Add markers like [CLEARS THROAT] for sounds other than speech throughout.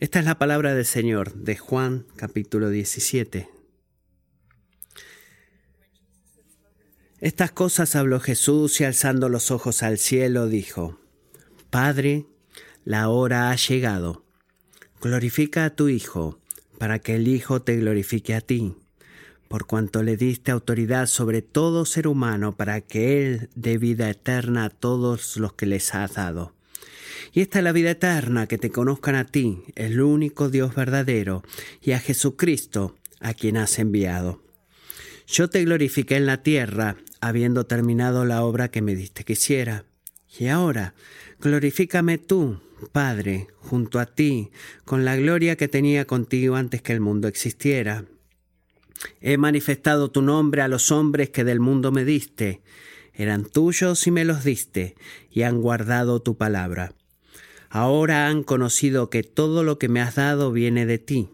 Esta es la palabra del Señor de Juan capítulo 17. Estas cosas habló Jesús y alzando los ojos al cielo dijo, Padre, la hora ha llegado. Glorifica a tu Hijo, para que el Hijo te glorifique a ti, por cuanto le diste autoridad sobre todo ser humano, para que Él dé vida eterna a todos los que les has dado. Y esta es la vida eterna, que te conozcan a ti, el único Dios verdadero, y a Jesucristo, a quien has enviado. Yo te glorifiqué en la tierra, habiendo terminado la obra que me diste que hiciera. Y ahora, glorifícame tú, Padre, junto a ti, con la gloria que tenía contigo antes que el mundo existiera. He manifestado tu nombre a los hombres que del mundo me diste. Eran tuyos y me los diste, y han guardado tu palabra. Ahora han conocido que todo lo que me has dado viene de ti,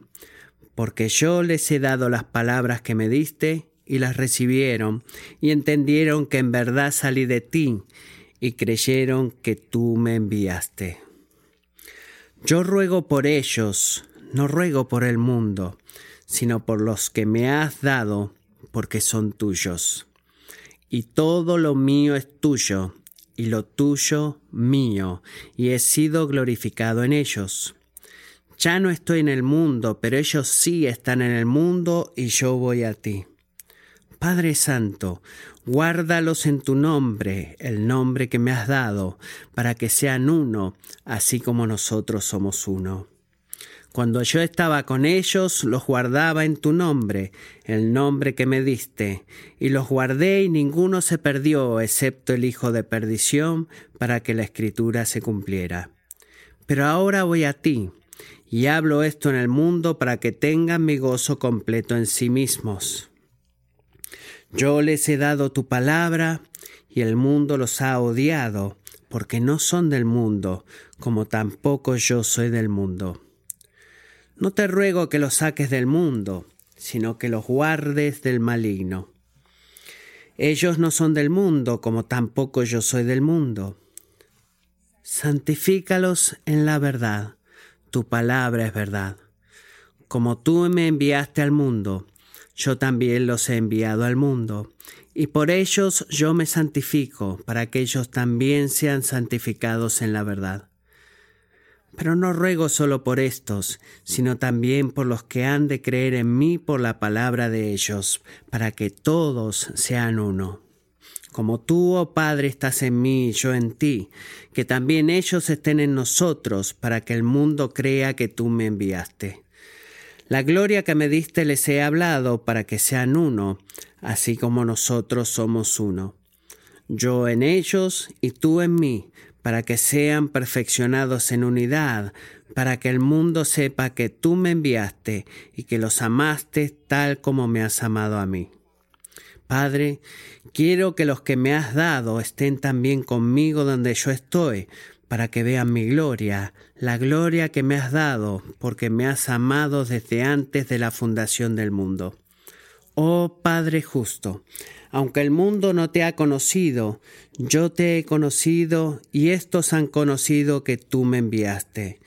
porque yo les he dado las palabras que me diste, y las recibieron, y entendieron que en verdad salí de ti, y creyeron que tú me enviaste. Yo ruego por ellos, no ruego por el mundo, sino por los que me has dado, porque son tuyos. Y todo lo mío es tuyo, y lo tuyo mío, y he sido glorificado en ellos. Ya no estoy en el mundo, pero ellos sí están en el mundo y yo voy a ti. Padre Santo, guárdalos en tu nombre, el nombre que me has dado, para que sean uno, así como nosotros somos uno. Cuando yo estaba con ellos, los guardaba en tu nombre, el nombre que me diste, y los guardé y ninguno se perdió, excepto el hijo de perdición, para que la escritura se cumpliera. Pero ahora voy a ti, y hablo esto en el mundo para que tengan mi gozo completo en sí mismos. Yo les he dado tu palabra, y el mundo los ha odiado, porque no son del mundo, como tampoco yo soy del mundo. No te ruego que los saques del mundo, sino que los guardes del maligno. Ellos no son del mundo, como tampoco yo soy del mundo. Santifícalos en la verdad. Tu palabra es verdad. Como tú me enviaste al mundo, yo también los he enviado al mundo. Y por ellos yo me santifico, para que ellos también sean santificados en la verdad. Pero no ruego solo por estos, sino también por los que han de creer en mí por la palabra de ellos, para que todos sean uno. Como tú, oh Padre, estás en mí y yo en ti, que también ellos estén en nosotros, para que el mundo crea que tú me enviaste. La gloria que me diste les he hablado para que sean uno, así como nosotros somos uno. Yo en ellos y tú en mí, para que sean perfeccionados en unidad, para que el mundo sepa que tú me enviaste y que los amaste tal como me has amado a mí. Padre, quiero que los que me has dado estén también conmigo donde yo estoy, para que vean mi gloria, la gloria que me has dado, porque me has amado desde antes de la fundación del mundo. Oh Padre justo, aunque el mundo no te ha conocido, yo te he conocido y estos han conocido que tú me enviaste.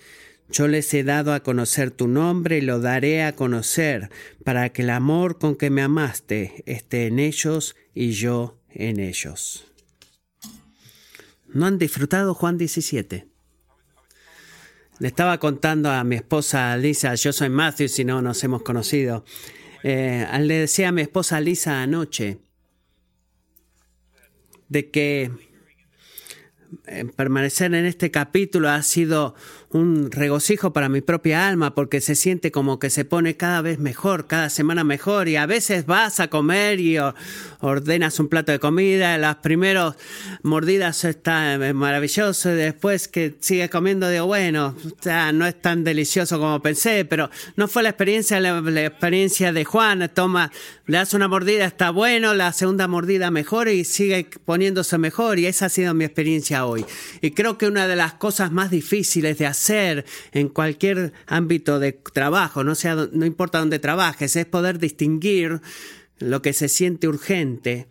Yo les he dado a conocer tu nombre y lo daré a conocer, para que el amor con que me amaste esté en ellos y yo en ellos. ¿No han disfrutado Juan 17? Le estaba contando a mi esposa Lisa, yo soy Matthew, si no nos hemos conocido. Eh, le decía a mi esposa Lisa anoche, de que permanecer en este capítulo ha sido un regocijo para mi propia alma porque se siente como que se pone cada vez mejor, cada semana mejor y a veces vas a comer y ordenas un plato de comida, las primeras mordidas está eh, maravilloso y después que sigues comiendo digo, bueno, no es tan delicioso como pensé, pero no fue la experiencia, la, experiencia de Juan, toma, le das una mordida, está bueno, la segunda mordida mejor y sigue poniéndose mejor y esa ha sido mi experiencia hoy. Y creo que una de las cosas más difíciles de hacer en cualquier ámbito de trabajo, no, sea, no importa dónde trabajes, es poder distinguir lo que se siente urgente,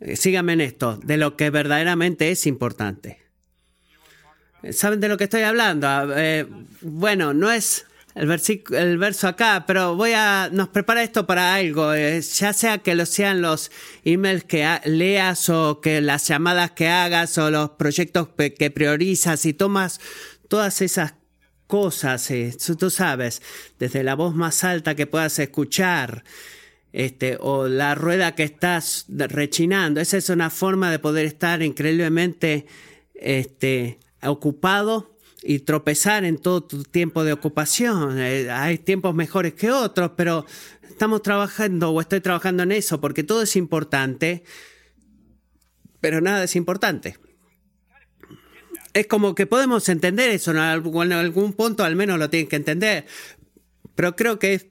eh, síganme en esto, de lo que verdaderamente es importante. ¿Saben de lo que estoy hablando? Eh, bueno, no es el, el verso acá, pero voy a, nos prepara esto para algo, eh, ya sea que lo sean los emails que leas o que las llamadas que hagas o los proyectos que priorizas y tomas todas esas cosas, eh, tú sabes, desde la voz más alta que puedas escuchar, este, o la rueda que estás rechinando. Esa es una forma de poder estar increíblemente este, ocupado y tropezar en todo tu tiempo de ocupación. Eh, hay tiempos mejores que otros, pero estamos trabajando o estoy trabajando en eso porque todo es importante, pero nada es importante. Es como que podemos entender eso, en algún punto al menos lo tienen que entender, pero creo que es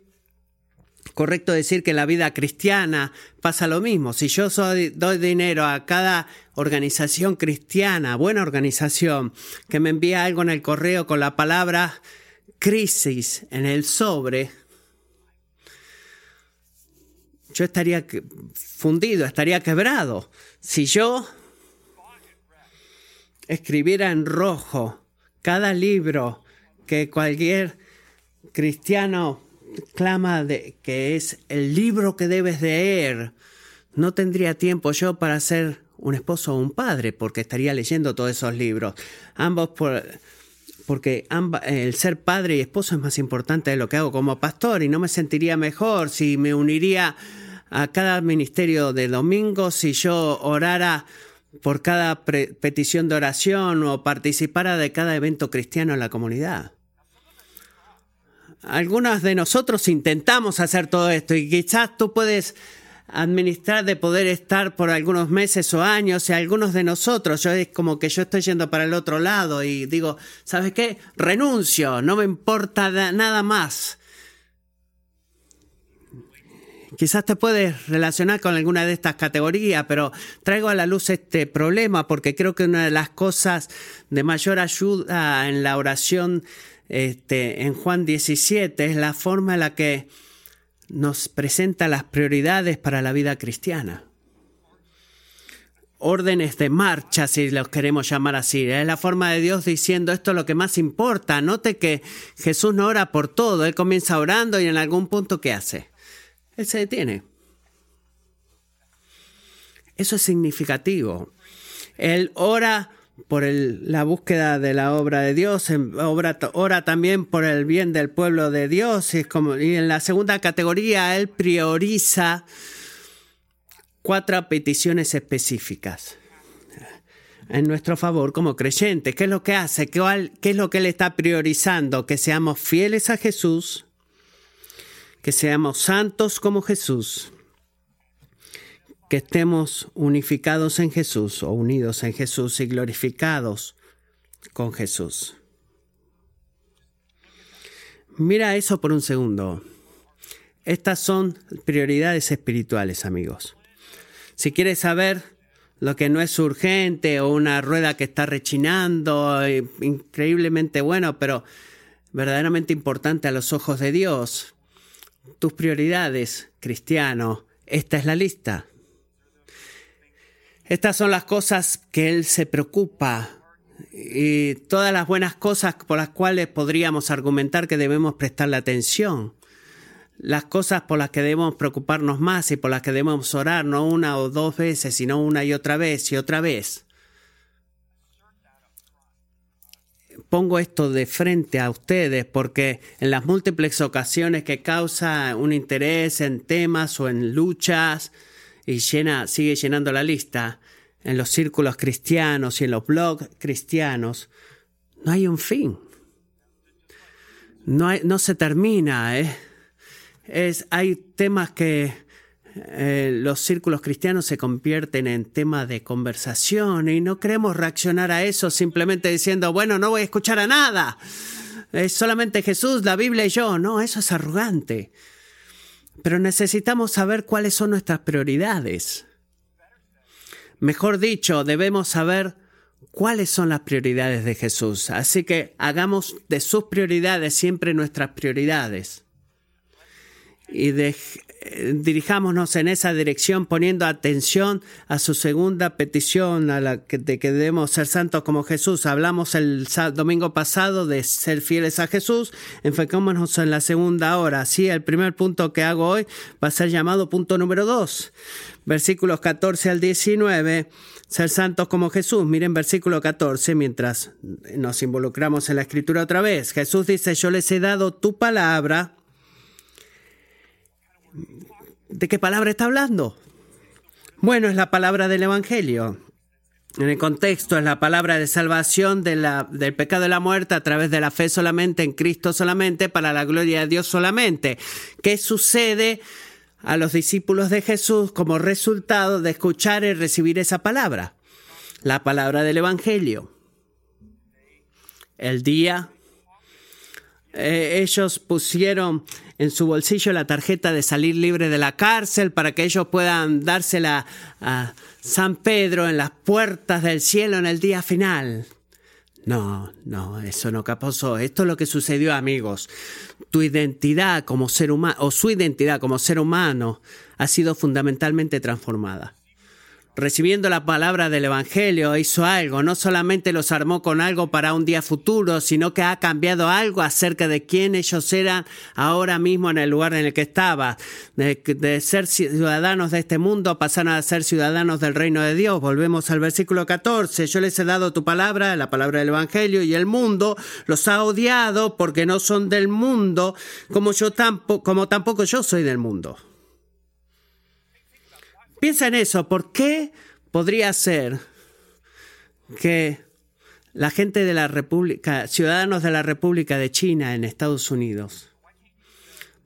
correcto decir que en la vida cristiana pasa lo mismo. Si yo soy, doy dinero a cada organización cristiana, buena organización, que me envía algo en el correo con la palabra crisis en el sobre, yo estaría fundido, estaría quebrado. Si yo escribiera en rojo cada libro que cualquier cristiano clama de que es el libro que debes leer, no tendría tiempo yo para ser un esposo o un padre, porque estaría leyendo todos esos libros. Ambos por, porque el ser padre y esposo es más importante de lo que hago como pastor y no me sentiría mejor si me uniría a cada ministerio de domingo, si yo orara por cada petición de oración o participara de cada evento cristiano en la comunidad. Algunos de nosotros intentamos hacer todo esto y quizás tú puedes administrar de poder estar por algunos meses o años y algunos de nosotros, yo es como que yo estoy yendo para el otro lado y digo, ¿sabes qué? Renuncio, no me importa nada más. Quizás te puedes relacionar con alguna de estas categorías, pero traigo a la luz este problema porque creo que una de las cosas de mayor ayuda en la oración este, en Juan 17 es la forma en la que nos presenta las prioridades para la vida cristiana. Órdenes de marcha, si los queremos llamar así. Es la forma de Dios diciendo esto es lo que más importa. Note que Jesús no ora por todo. Él comienza orando y en algún punto ¿qué hace? Él se detiene. Eso es significativo. Él ora por la búsqueda de la obra de Dios, obra, ora también por el bien del pueblo de Dios. Y, como, y en la segunda categoría, Él prioriza cuatro peticiones específicas en nuestro favor como creyentes. ¿Qué es lo que hace? ¿Qué, ¿Qué es lo que Él está priorizando? Que seamos fieles a Jesús, que seamos santos como Jesús, que estemos unificados en Jesús o unidos en Jesús y glorificados con Jesús. Mira eso por un segundo. Estas son prioridades espirituales, amigos. Si quieres saber lo que no es urgente o una rueda que está rechinando, eh, increíblemente bueno, pero verdaderamente importante a los ojos de Dios, tus prioridades, cristiano, esta es la lista. Estas son las cosas que Él se preocupa y todas las buenas cosas por las cuales podríamos argumentar que debemos prestarle atención. Las cosas por las que debemos preocuparnos más y por las que debemos orar no una o dos veces, sino una y otra vez y otra vez. pongo esto de frente a ustedes porque en las múltiples ocasiones que causa un interés en temas o en luchas y llena, sigue llenando la lista, en los círculos cristianos y en los blogs cristianos, no hay un fin. No, no se termina. ¿eh? Es, hay temas que eh, los círculos cristianos se convierten en tema de conversación y no queremos reaccionar a eso simplemente diciendo, bueno, no voy a escuchar a nada. Es solamente Jesús, la Biblia y yo. No, eso es arrogante. Pero necesitamos saber cuáles son nuestras prioridades. Mejor dicho, debemos saber cuáles son las prioridades de Jesús. Así que hagamos de sus prioridades siempre nuestras prioridades y de, eh, dirijámonos en esa dirección poniendo atención a su segunda petición, a la que, de que debemos ser santos como Jesús. Hablamos el domingo pasado de ser fieles a Jesús, enfocémonos en la segunda hora. Así, el primer punto que hago hoy va a ser llamado punto número 2, versículos 14 al 19 ser santos como Jesús. Miren versículo 14, mientras nos involucramos en la escritura otra vez. Jesús dice, yo les he dado tu palabra ¿De qué palabra está hablando? Bueno, es la palabra del Evangelio. En el contexto es la palabra de salvación del pecado de la muerte a través de la fe solamente en Cristo solamente, para la gloria de Dios solamente. ¿Qué sucede a los discípulos de Jesús como resultado de escuchar y recibir esa palabra? La palabra del Evangelio. El día eh, ellos pusieron en su bolsillo la tarjeta de salir libre de la cárcel para que ellos puedan dársela a San Pedro en las puertas del cielo en el día final. No, no, eso no pasó. Esto es lo que sucedió, amigos. Tu identidad como ser humano, o su identidad como ser humano, ha sido fundamentalmente transformada recibiendo la palabra del Evangelio, hizo algo. No solamente los armó con algo para un día futuro, sino que ha cambiado algo acerca de quién ellos eran ahora mismo en el lugar en el que estaba. De, ser ciudadanos de este mundo pasaron a ser ciudadanos del reino de Dios. Volvemos al versículo 14. Yo les he dado tu palabra, la palabra del Evangelio, y el mundo los ha odiado porque no son del mundo, como yo tampoco, como tampoco yo soy del mundo. Piensa en eso, ¿por qué podría ser que la gente de la República, ciudadanos de la República de China en Estados Unidos,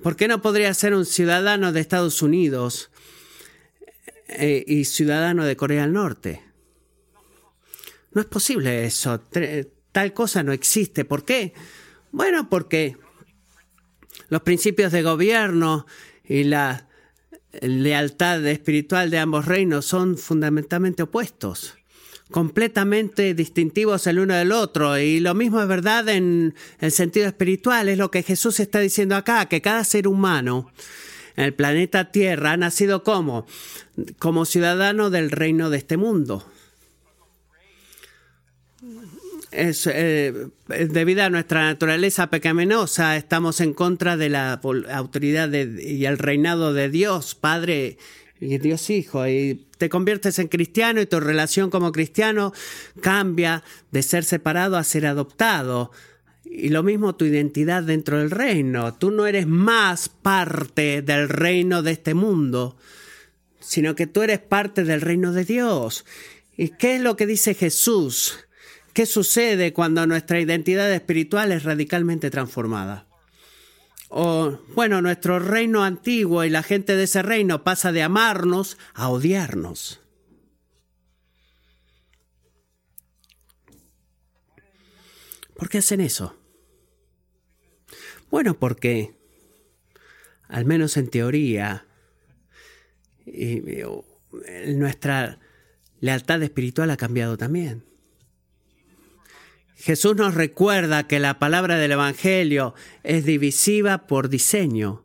¿por qué no podría ser un ciudadano de Estados Unidos eh, y ciudadano de Corea del Norte? No es posible eso, tal cosa no existe. ¿Por qué? Bueno, porque los principios de gobierno y la lealtad espiritual de ambos reinos son fundamentalmente opuestos, completamente distintivos el uno del otro. Y lo mismo es verdad en el sentido espiritual, es lo que Jesús está diciendo acá, que cada ser humano en el planeta Tierra ha nacido como, como ciudadano del reino de este mundo es, eh, debido a nuestra naturaleza pecaminosa, estamos en contra de la autoridad y el reinado de Dios, Padre y Dios Hijo. Y te conviertes en cristiano y tu relación como cristiano cambia de ser separado a ser adoptado. Y lo mismo tu identidad dentro del reino. Tú no eres más parte del reino de este mundo, sino que tú eres parte del reino de Dios. ¿Y qué es lo que dice Jesús? ¿Qué sucede cuando nuestra identidad espiritual es radicalmente transformada? O, bueno, nuestro reino antiguo y la gente de ese reino pasa de amarnos a odiarnos. ¿Por qué hacen eso? Bueno, porque, al menos en teoría, nuestra lealtad espiritual ha cambiado también. Jesús nos recuerda que la palabra del Evangelio es divisiva por diseño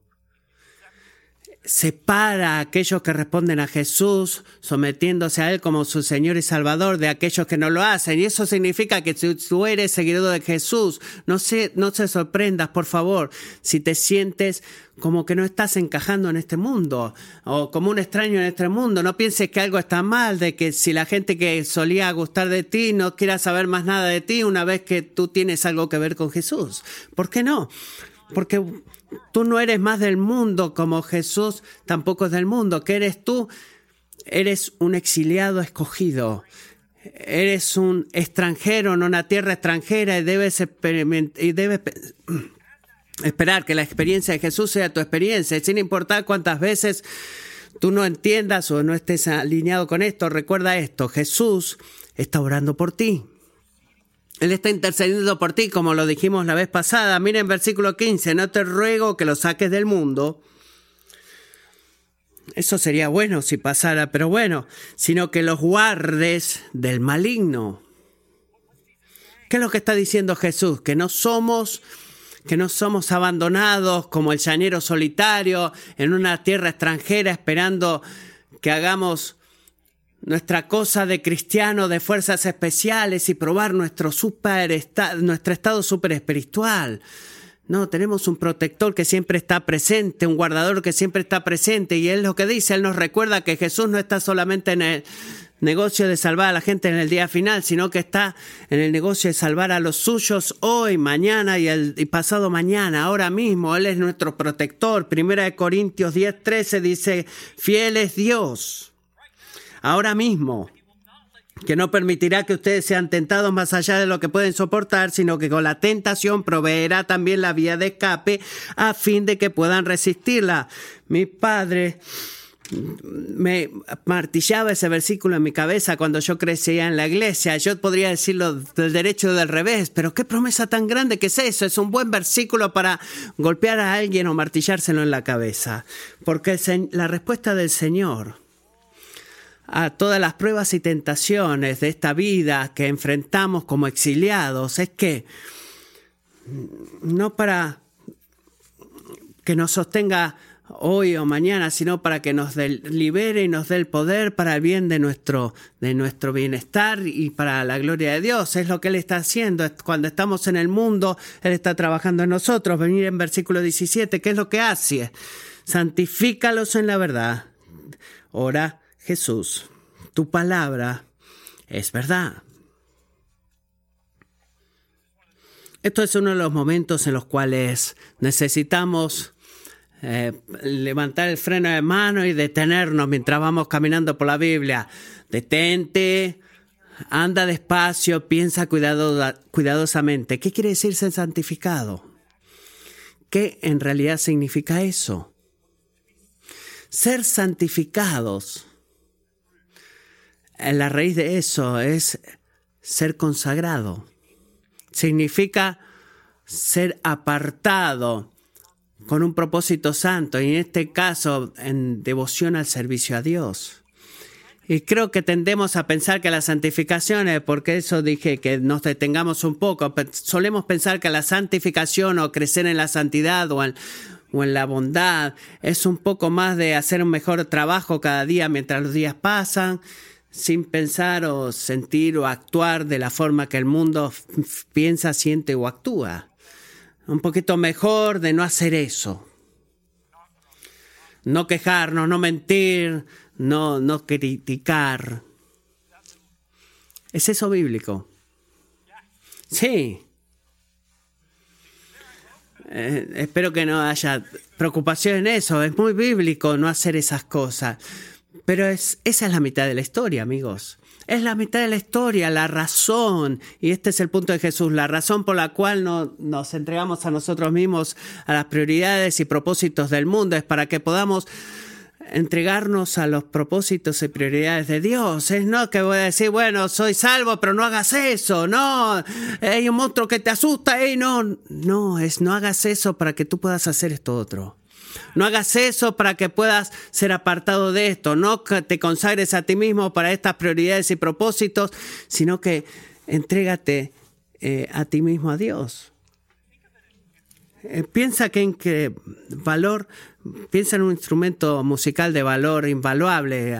separa a aquellos que responden a Jesús, sometiéndose a Él como su Señor y Salvador, de aquellos que no lo hacen. Y eso significa que si tú eres seguidor de Jesús, no se, no se sorprendas, por favor, si te sientes como que no estás encajando en este mundo o como un extraño en este mundo. No pienses que algo está mal, de que si la gente que solía gustar de ti no quiera saber más nada de ti una vez que tú tienes algo que ver con Jesús. ¿Por qué no? Porque tú no eres más del mundo como Jesús tampoco es del mundo. ¿Qué eres tú? Eres un exiliado escogido. Eres un extranjero en una tierra extranjera y debes, y debes [CLEARS THROAT] esperar que la experiencia de Jesús sea tu experiencia, sin importar cuántas veces tú no entiendas o no estés alineado con esto. Recuerda esto, Jesús está orando por ti. Él está intercediendo por ti, como lo dijimos la vez pasada. Miren versículo 15, no te ruego que lo saques del mundo. Eso sería bueno si pasara, pero bueno, sino que los guardes del maligno. ¿Qué es lo que está diciendo Jesús? Que no somos que no somos abandonados como el llanero solitario en una tierra extranjera esperando que hagamos nuestra cosa de cristiano de fuerzas especiales y probar nuestro, super nuestro estado super espiritual. No, tenemos un protector que siempre está presente, un guardador que siempre está presente y él lo que dice, él nos recuerda que Jesús no está solamente en el negocio de salvar a la gente en el día final, sino que está en el negocio de salvar a los suyos hoy, mañana y, el, pasado mañana, ahora mismo. Él es nuestro protector. Primera de Corintios 10, 13 dice, fiel es Dios, ahora mismo que no permitirá que ustedes sean tentados más allá de lo que pueden soportar, sino que con la tentación proveerá también la vía de escape a fin de que puedan resistirla. Mi padre me martillaba ese versículo en mi cabeza cuando yo crecía en la iglesia. Yo podría decirlo del derecho del revés, pero qué promesa tan grande que es eso. Es un buen versículo para golpear a alguien o martillárselo en la cabeza. Porque la respuesta del Señor a todas las pruebas y tentaciones de esta vida que enfrentamos como exiliados es que no para que nos sostenga hoy o mañana, sino para que nos libere y nos dé el poder para el bien de nuestro, de nuestro bienestar y para la gloria de Dios. Es lo que Él está haciendo. Cuando estamos en el mundo, Él está trabajando en nosotros. Venir en versículo 17, ¿qué es lo que hace? Santifícalos en la verdad. Ora Jesús, tu palabra es verdad. Esto es uno de los momentos en los cuales necesitamos eh, levantar el freno de mano y detenernos mientras vamos caminando por la Biblia. Detente, anda despacio, piensa cuidadosamente. ¿Qué quiere decir ser santificado? ¿Qué en realidad significa eso? Ser santificados, la raíz de eso es ser consagrado. Significa ser apartado con un propósito santo y en este caso en devoción al servicio a Dios. Y creo que tendemos a pensar que la santificación, porque eso dije que nos detengamos un poco, solemos pensar que la santificación o crecer en la santidad o en, o en la bondad es un poco más de hacer un mejor trabajo cada día mientras los días pasan, sin pensar o sentir o actuar de la forma que el mundo piensa, siente o actúa un poquito mejor de no hacer eso. No quejarnos, no mentir, no, no criticar. ¿Es eso bíblico? Sí. Eh, espero que no haya preocupación en eso. Es muy bíblico no hacer esas cosas. Pero es, esa es la mitad de la historia, amigos. Es la mitad de la historia, la razón, y este es el punto de Jesús, la razón por la cual no, nos entregamos a nosotros mismos a las prioridades y propósitos del mundo, es para que podamos entregarnos a los propósitos y prioridades de Dios. Es no que voy a decir, bueno, soy salvo, pero no hagas eso. No, hay un monstruo que te asusta. y no, no, es no hagas eso para que tú puedas hacer esto otro. No hagas eso para que puedas ser apartado de esto. No te consagres a ti mismo para estas prioridades y propósitos, sino que entrégate eh, a ti mismo a Dios. Eh, piensa que en qué valor, piensa en un instrumento musical de valor invaluable.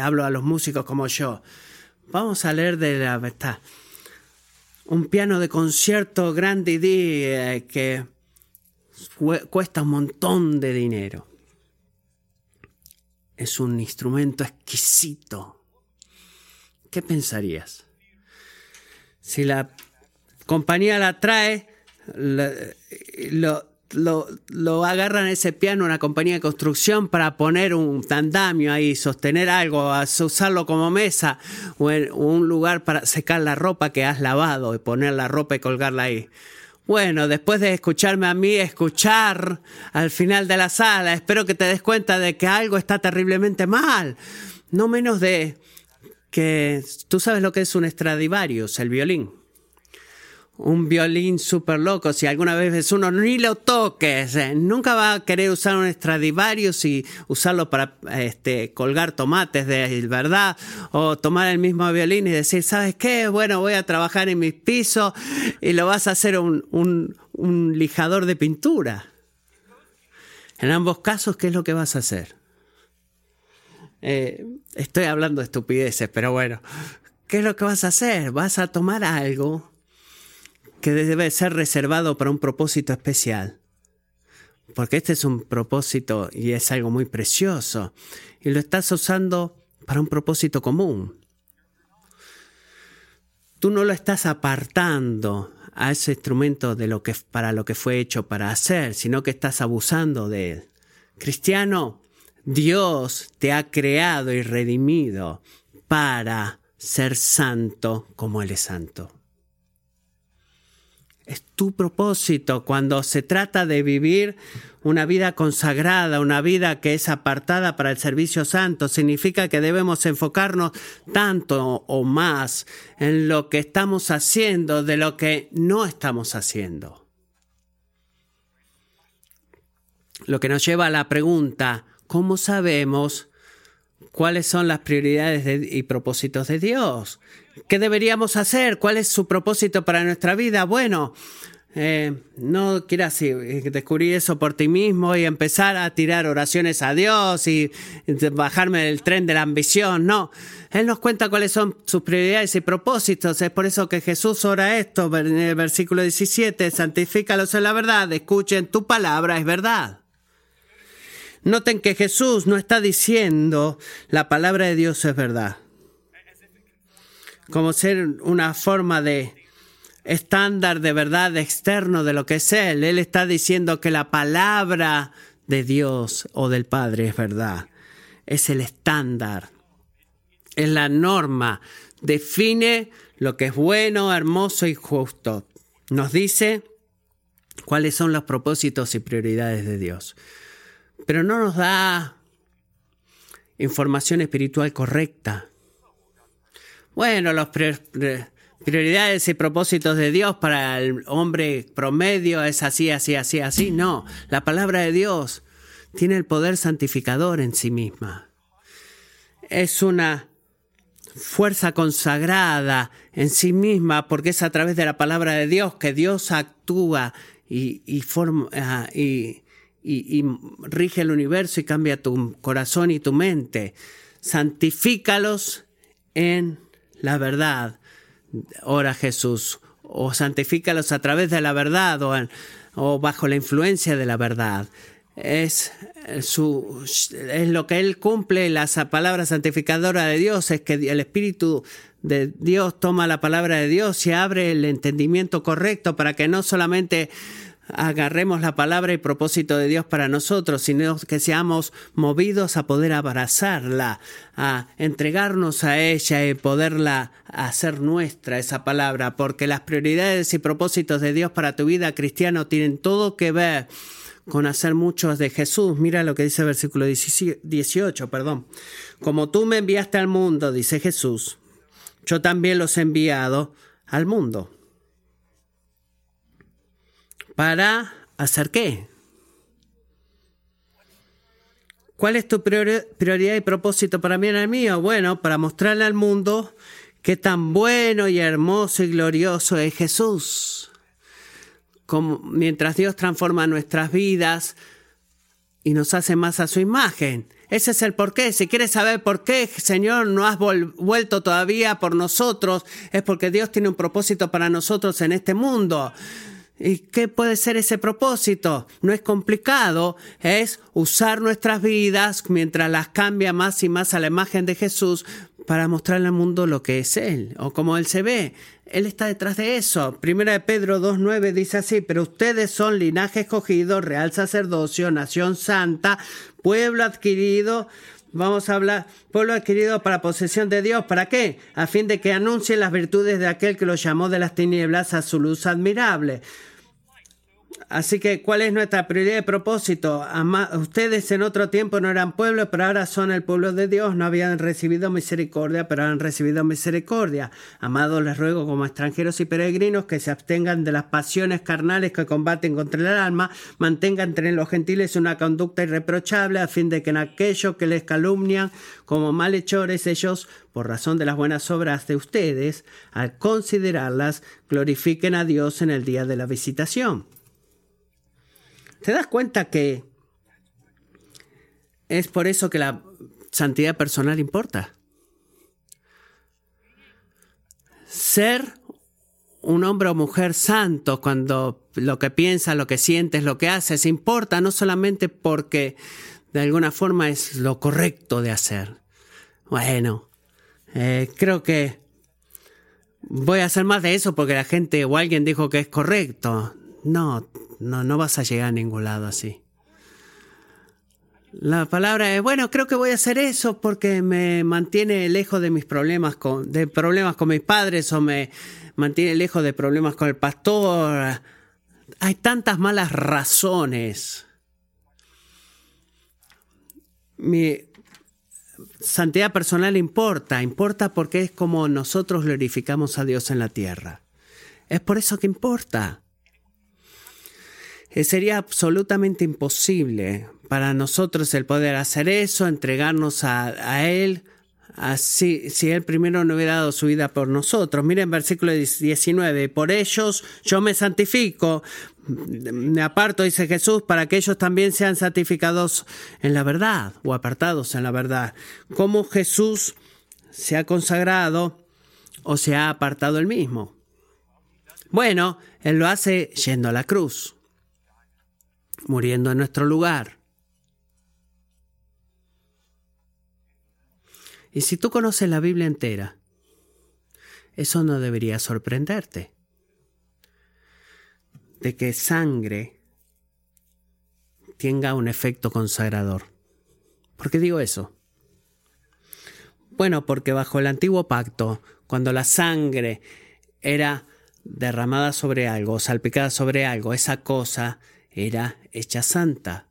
Hablo a los músicos como yo. Vamos a leer de la verdad. Un piano de concierto grande y eh, que cuesta un montón de dinero. Es un instrumento exquisito. ¿Qué pensarías? Si la compañía la trae, lo, lo, agarran ese piano una compañía de construcción para poner un andamio ahí, sostener algo, usarlo como mesa o, en, un lugar para secar la ropa que has lavado y poner la ropa y colgarla ahí. Bueno, después de escucharme a mí, escuchar al final de la sala, espero que te des cuenta de que algo está terriblemente mal. No menos de que tú sabes lo que es un Stradivarius, el violín un violín súper loco, si alguna vez ves uno, ni lo toques. Eh, nunca va a querer usar un Stradivarius y usarlo para este, colgar tomates de verdad. O tomar el mismo violín y decir, ¿sabes qué? Bueno, voy a trabajar en mis pisos y lo vas a hacer un, un lijador de pintura. En ambos casos, ¿qué es lo que vas a hacer? Eh, estoy hablando de estupideces, pero bueno, ¿qué es lo que vas a hacer? Vas a tomar algo que debe ser reservado para un propósito especial. Porque este es un propósito y es algo muy precioso. Y lo estás usando para un propósito común. Tú no lo estás apartando a ese instrumento de lo que, para lo que fue hecho para hacer, sino que estás abusando de él. Cristiano, Dios te ha creado y redimido para ser santo como Él es santo. Es tu propósito cuando se trata de vivir una vida consagrada, una vida que es apartada para el servicio santo. Significa que debemos enfocarnos tanto o más en lo que estamos haciendo de lo que no estamos haciendo. Lo que nos lleva a la pregunta, ¿cómo sabemos cuáles son las prioridades y propósitos de Dios? ¿Qué deberíamos hacer? ¿Cuál es su propósito para nuestra vida? Bueno, eh, no quieras eh, descubrir eso por ti mismo y empezar a tirar oraciones a Dios y bajarme del tren de la ambición. No, Él nos cuenta cuáles son sus prioridades y propósitos. Es por eso que Jesús ora esto en el versículo 17, santifícalos en la verdad, escuchen tu palabra, es verdad. Noten que Jesús no está diciendo la palabra de Dios es verdad como ser una forma de estándar de verdad externo de lo que es Él. Él está diciendo que la palabra de Dios o del Padre es verdad. Es el estándar. Es la norma. Define lo que es bueno, hermoso y justo. Nos dice cuáles son los propósitos y prioridades de Dios. Pero no nos da información espiritual correcta. Bueno, las prioridades y propósitos de Dios para el hombre promedio es así, así, así, así. No, la palabra de Dios tiene el poder santificador en sí misma. Es una fuerza consagrada en sí misma porque es a través de la palabra de Dios que Dios actúa y, forma, ah, y, rige el universo y cambia tu corazón y tu mente. Santifícalos en la verdad, ora Jesús, o santifícalos a través de la verdad o, bajo la influencia de la verdad. Es, su, es lo que Él cumple, la palabra santificadora de Dios, es que el Espíritu de Dios toma la palabra de Dios y abre el entendimiento correcto para que no solamente agarremos la palabra y propósito de Dios para nosotros, sino que seamos movidos a poder abrazarla, a entregarnos a ella y poderla hacer nuestra esa palabra, porque las prioridades y propósitos de Dios para tu vida cristiano tienen todo que ver con hacer muchos de Jesús. Mira lo que dice el versículo 18, perdón. Como tú me enviaste al mundo, dice Jesús, yo también los he enviado al mundo. ¿Para hacer qué? ¿Cuál es tu prioridad y propósito para mí en el mío? Bueno, para mostrarle al mundo qué tan bueno y hermoso y glorioso es Jesús. Como, mientras Dios transforma nuestras vidas y nos hace más a su imagen. Ese es el porqué. Si quieres saber por qué, Señor, no has vuelto todavía por nosotros, es porque Dios tiene un propósito para nosotros en este mundo. ¿Y qué puede ser ese propósito? No es complicado, es usar nuestras vidas mientras las cambia más y más a la imagen de Jesús para mostrarle al mundo lo que es Él o cómo Él se ve. Él está detrás de eso. Primera de Pedro 2.9 dice así, pero ustedes son linaje escogido, real sacerdocio, nación santa, pueblo adquirido, Vamos a hablar, pueblo adquirido para posesión de Dios. ¿Para qué? A fin de que anuncien las virtudes de aquel que los llamó de las tinieblas a su luz admirable. Así que, ¿cuál es nuestra prioridad y propósito? ustedes en otro tiempo no eran pueblo, pero ahora son el pueblo de Dios. No habían recibido misericordia, pero han recibido misericordia. Amados, les ruego como extranjeros y peregrinos que se abstengan de las pasiones carnales que combaten contra el alma, mantengan entre los gentiles una conducta irreprochable, a fin de que en aquello que les calumnian como malhechores, ellos, por razón de las buenas obras de ustedes, al considerarlas, glorifiquen a Dios en el día de la visitación. ¿Te das cuenta que es por eso que la santidad personal importa? Ser un hombre o mujer santo cuando lo que piensas, lo que sientes, lo que haces importa no solamente porque de alguna forma es lo correcto de hacer. Bueno, eh, creo que voy a hacer más de eso porque la gente o alguien dijo que es correcto. No, no, no vas a llegar a ningún lado así. La palabra es, bueno, creo que voy a hacer eso porque me mantiene lejos de mis problemas con, de problemas con mis padres o me mantiene lejos de problemas con el pastor. Hay tantas malas razones. Mi santidad personal importa, importa porque es como nosotros glorificamos a Dios en la tierra. Es por eso que importa. Eh, sería absolutamente imposible para nosotros el poder hacer eso, entregarnos a, Él, así, si Él primero no hubiera dado su vida por nosotros. Miren versículo 19, por ellos yo me santifico, me aparto, dice Jesús, para que ellos también sean santificados en la verdad o apartados en la verdad. Como Jesús se ha consagrado o se ha apartado él mismo. Bueno, Él lo hace yendo a la cruz, muriendo en nuestro lugar. Y si tú conoces la Biblia entera, eso no debería sorprenderte. De que sangre tenga un efecto consagrador. ¿Por qué digo eso? Bueno, porque bajo el antiguo pacto, cuando la sangre era derramada sobre algo, salpicada sobre algo, esa cosa era hecha santa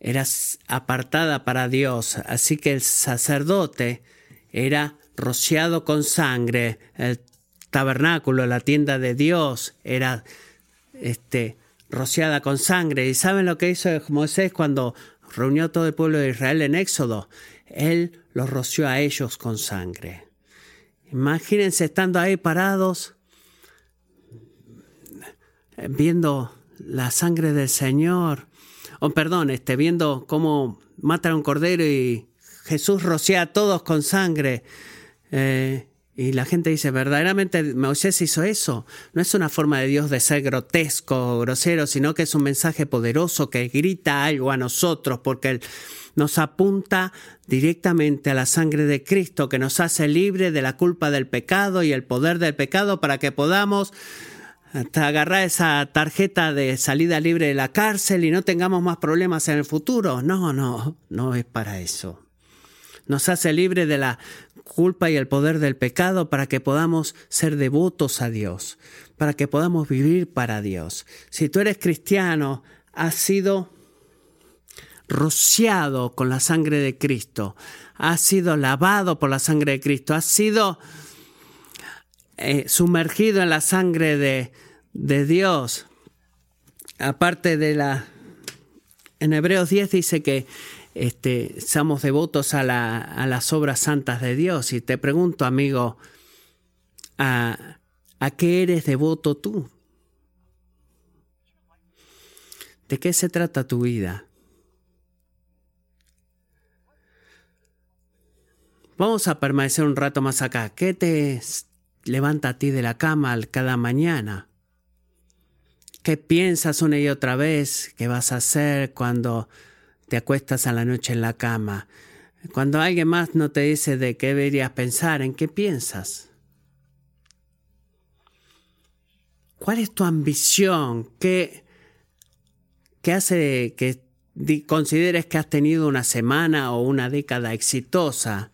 era apartada para Dios, así que el sacerdote era rociado con sangre, el tabernáculo, la tienda de Dios era este, rociada con sangre. ¿Y saben lo que hizo Moisés cuando reunió todo el pueblo de Israel en Éxodo? Él los roció a ellos con sangre. Imagínense estando ahí parados, viendo la sangre del Señor, oh, perdón, este, viendo cómo matan a un cordero y Jesús rocea a todos con sangre. Eh, y la gente dice, verdaderamente Moisés hizo eso. No es una forma de Dios de ser grotesco o grosero, sino que es un mensaje poderoso que grita algo a nosotros, porque Él nos apunta directamente a la sangre de Cristo, que nos hace libre de la culpa del pecado y el poder del pecado para que podamos agarrar esa tarjeta de salida libre de la cárcel y no tengamos más problemas en el futuro. No, no, no es para eso. Nos hace libre de la culpa y el poder del pecado para que podamos ser devotos a Dios, para que podamos vivir para Dios. Si tú eres cristiano, has sido rociado con la sangre de Cristo, has sido lavado por la sangre de Cristo, has sido eh, sumergido en la sangre de, de Dios. Aparte de la... En Hebreos 10 dice que este, somos devotos a, la, a, las obras santas de Dios. Y te pregunto, amigo, ¿a, ¿a qué eres devoto tú? ¿De qué se trata tu vida? Vamos a permanecer un rato más acá. ¿Qué te ti de la cama cada mañana? ¿Qué piensas una y otra vez que vas a hacer cuando te acuestas a la noche en la cama? Cuando alguien más no te dice de qué deberías pensar, ¿en qué piensas? ¿Cuál es tu ambición? ¿Qué, qué hace que consideres que has tenido una semana o una década exitosa?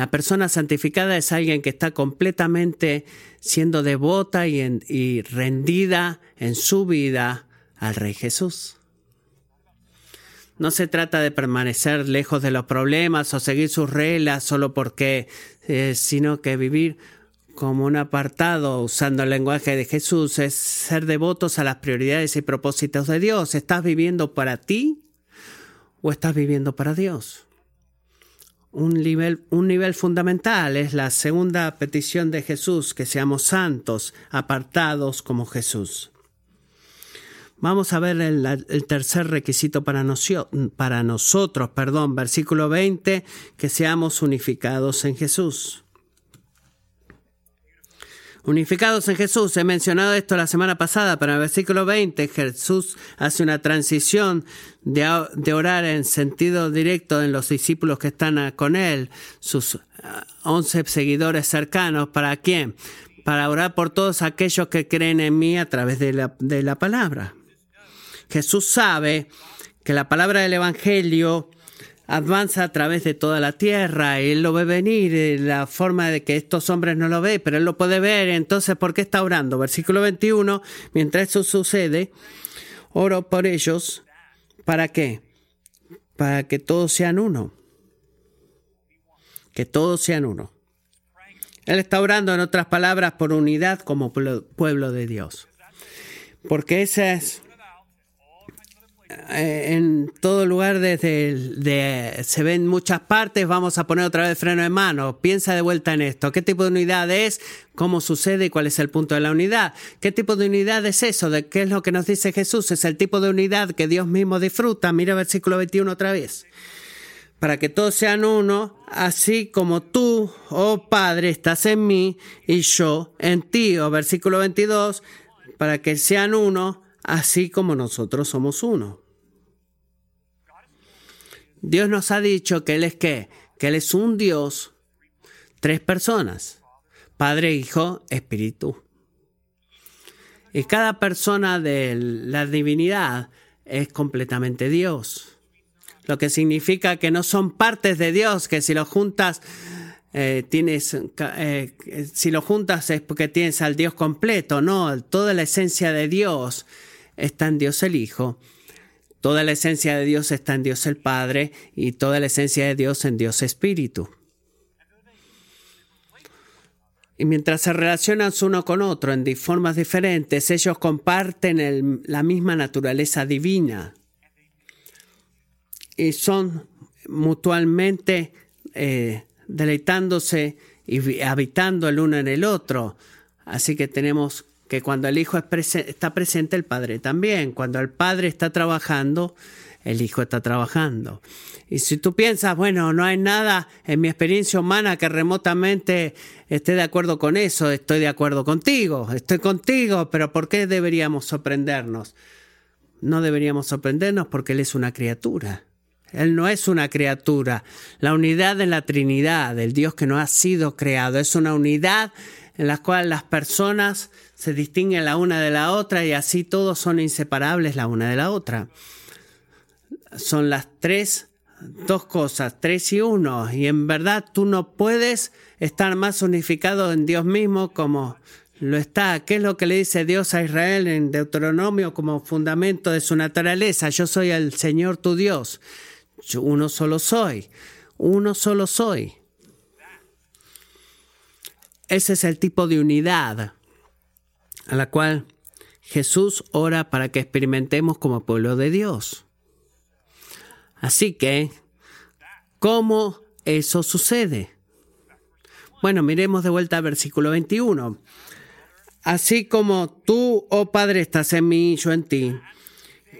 La persona santificada es alguien que está completamente siendo devota y, rendida en su vida al Rey Jesús. No se trata de permanecer lejos de los problemas o seguir sus reglas solo porque, eh, sino que vivir como un apartado usando el lenguaje de Jesús es ser devotos a las prioridades y propósitos de Dios. ¿Estás viviendo para ti o estás viviendo para Dios? Un nivel, un nivel fundamental, es la segunda petición de Jesús, que seamos santos, apartados como Jesús. Vamos a ver el, tercer requisito para, para nosotros, perdón, versículo 20, que seamos unificados en Jesús. Unificados en Jesús. He mencionado esto la semana pasada, pero en el versículo 20 Jesús hace una transición de, de orar en sentido directo en los discípulos que están ah, con él, sus ah, once seguidores cercanos. ¿Para quién? Para orar por todos aquellos que creen en mí a través de la, de la palabra. Jesús sabe que la palabra del Evangelio avanza a través de toda la tierra él lo ve venir, y la forma de que estos hombres no lo ven, pero él lo puede ver, entonces ¿por qué está orando? Versículo 21, mientras eso sucede, oro por ellos, ¿para qué? Para que todos sean uno, que todos sean uno. Él está orando, en otras palabras, por unidad como pueblo- de Dios. Porque esa es eh, en todo lugar desde de, se ven muchas partes, vamos a poner otra vez freno de mano. Piensa de vuelta en esto. ¿Qué tipo de unidad es? ¿Cómo sucede y cuál es el punto de la unidad? ¿Qué tipo de unidad es eso? ¿De qué es lo que nos dice Jesús? Es el tipo de unidad que Dios mismo disfruta. Mira versículo 21 otra vez. Para que todos sean uno, así como tú, oh Padre, estás en mí y yo en ti. O versículo 22, para que sean uno, así como nosotros somos uno. Dios nos ha dicho que Él es qué? Que Él es un Dios, tres personas, Padre, Hijo, Espíritu. Y cada persona de la divinidad es completamente Dios. Lo que significa que no son partes de Dios, que si lo juntas, eh, tienes, eh, si lo juntas es porque tienes al Dios completo. No, toda la esencia de Dios está en Dios el Hijo. Toda la esencia de Dios está en Dios el Padre y toda la esencia de Dios en Dios Espíritu. Y mientras se relacionan uno con otro en formas diferentes, ellos comparten la misma naturaleza divina y son mutuamente eh, deleitándose y habitando el uno en el otro. Así que tenemos que cuando el Hijo está presente, el Padre también. Cuando el Padre está trabajando, el Hijo está trabajando. Y si tú piensas, bueno, no hay nada en mi experiencia humana que remotamente esté de acuerdo con eso, estoy de acuerdo contigo, estoy contigo, pero ¿por qué deberíamos sorprendernos? No deberíamos sorprendernos porque Él es una criatura. Él no es una criatura. La unidad de la Trinidad, el Dios que no ha sido creado, es una unidad en la cual las personas se distinguen la una de la otra y así todos son inseparables la una de la otra. Son las tres, dos cosas, tres y uno. Y en verdad tú no puedes estar más unificado en Dios mismo como lo está. ¿Qué es lo que le dice Dios a Israel en Deuteronomio como fundamento de su naturaleza? Yo soy el Señor tu Dios. Yo uno solo soy. Uno solo soy. Ese es el tipo de unidad a la cual Jesús ora para que experimentemos como pueblo de Dios. Así que, ¿cómo eso sucede? Bueno, miremos de vuelta al versículo 21. Así como tú, oh Padre, estás en mí y yo en ti,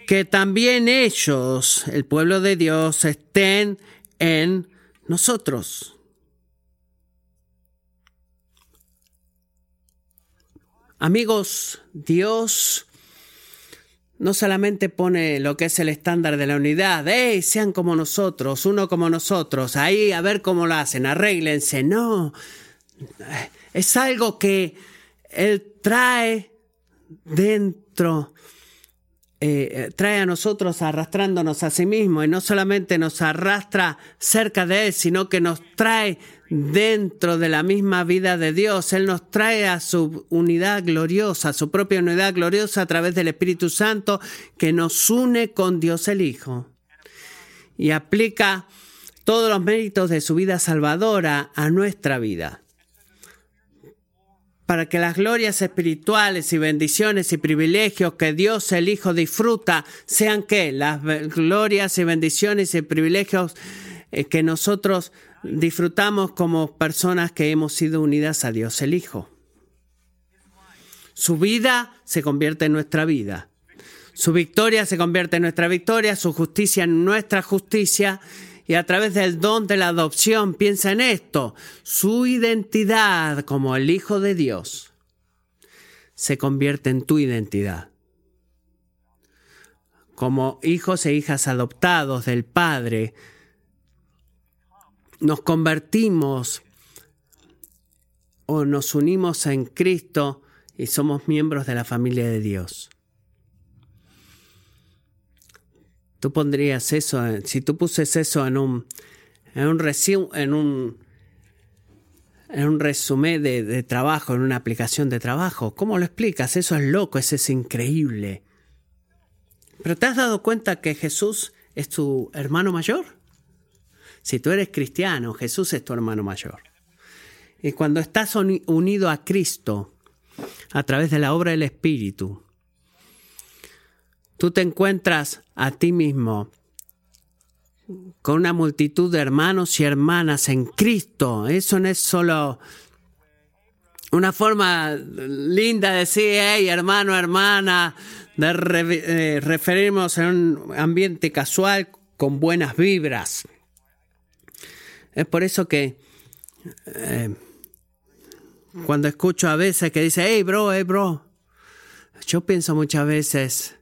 que también ellos, el pueblo de Dios, estén en nosotros. Amigos, Dios no solamente pone lo que es el estándar de la unidad, ¡hey! Sean como nosotros, uno como nosotros, ahí a ver cómo lo hacen, arréglense. No, es algo que Él trae dentro, eh, trae a nosotros arrastrándonos a sí mismo y no solamente nos arrastra cerca de Él, sino que nos trae dentro de la misma vida de Dios. Él nos trae a su unidad gloriosa, a su propia unidad gloriosa a través del Espíritu Santo que nos une con Dios el Hijo y aplica todos los méritos de su vida salvadora a nuestra vida. Para que las glorias espirituales y bendiciones y privilegios que Dios el Hijo disfruta sean que las glorias y bendiciones y privilegios que nosotros disfrutamos como personas que hemos sido unidas a Dios el Hijo. Su vida se convierte en nuestra vida. Su victoria se convierte en nuestra victoria, su justicia en nuestra justicia. Y a través del don de la adopción, piensa en esto, su identidad como el Hijo de Dios se convierte en tu identidad. Como hijos e hijas adoptados del Padre, nos convertimos o nos unimos en Cristo y somos miembros de la familia de Dios. Tú pondrías eso, si tú puses eso en un, en un, en un, en un resumen de, de, trabajo, en una aplicación de trabajo, ¿cómo lo explicas? Eso es loco, eso es increíble. Pero ¿te has dado cuenta que Jesús es tu hermano mayor? Si tú eres cristiano, Jesús es tu hermano mayor. Y cuando estás unido a Cristo a través de la obra del Espíritu, tú te encuentras a ti mismo con una multitud de hermanos y hermanas en Cristo. Eso no es solo una forma linda de decir, hey, hermano, hermana, de eh, referirnos en un ambiente casual con buenas vibras. Es por eso que eh, cuando escucho a veces que dice, hey, bro, hey, bro, yo pienso muchas veces,